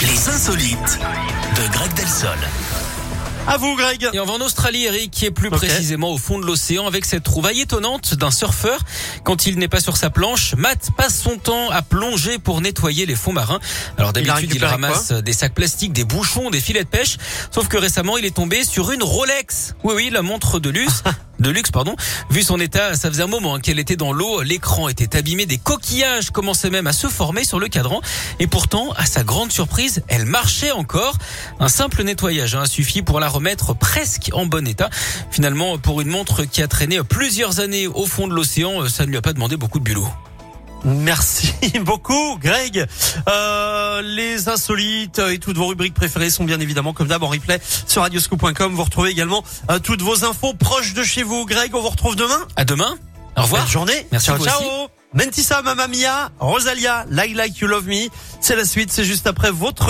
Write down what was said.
Les insolites de Greg Delsol. À vous, Greg. Et on va en Australie, Eric, qui est plus précisément au fond de l'océan avec cette trouvaille étonnante d'un surfeur. Quand il n'est pas sur sa planche, Matt passe son temps à plonger pour nettoyer les fonds marins. Alors d'habitude, il, ramasse des sacs plastiques, des bouchons, des filets de pêche. Sauf que récemment, il est tombé sur une Rolex. Oui, oui, la montre de luxe. de luxe, pardon. Vu son état, ça faisait un moment hein, qu'elle était dans l'eau. L'écran était abîmé, des coquillages commençaient même à se former sur le cadran. Et pourtant, à sa grande surprise, elle marchait encore. Un simple nettoyage hein, a suffi pour la remettre presque en bon état. Finalement, pour une montre qui a traîné plusieurs années au fond de l'océan, ça ne lui a pas demandé beaucoup de bulot. Merci beaucoup, Greg. Euh, les insolites et toutes vos rubriques préférées sont bien évidemment comme d'hab en replay sur radioscoop.com. Vous retrouvez également euh, toutes vos infos proches de chez vous. Greg, on vous retrouve demain. À demain. Au revoir. Bonne journée. Merci ciao, à vous ciao. aussi. Mentissa, Mamma Mia, Rosalia, Like Like You Love Me. C'est la suite. C'est juste après votre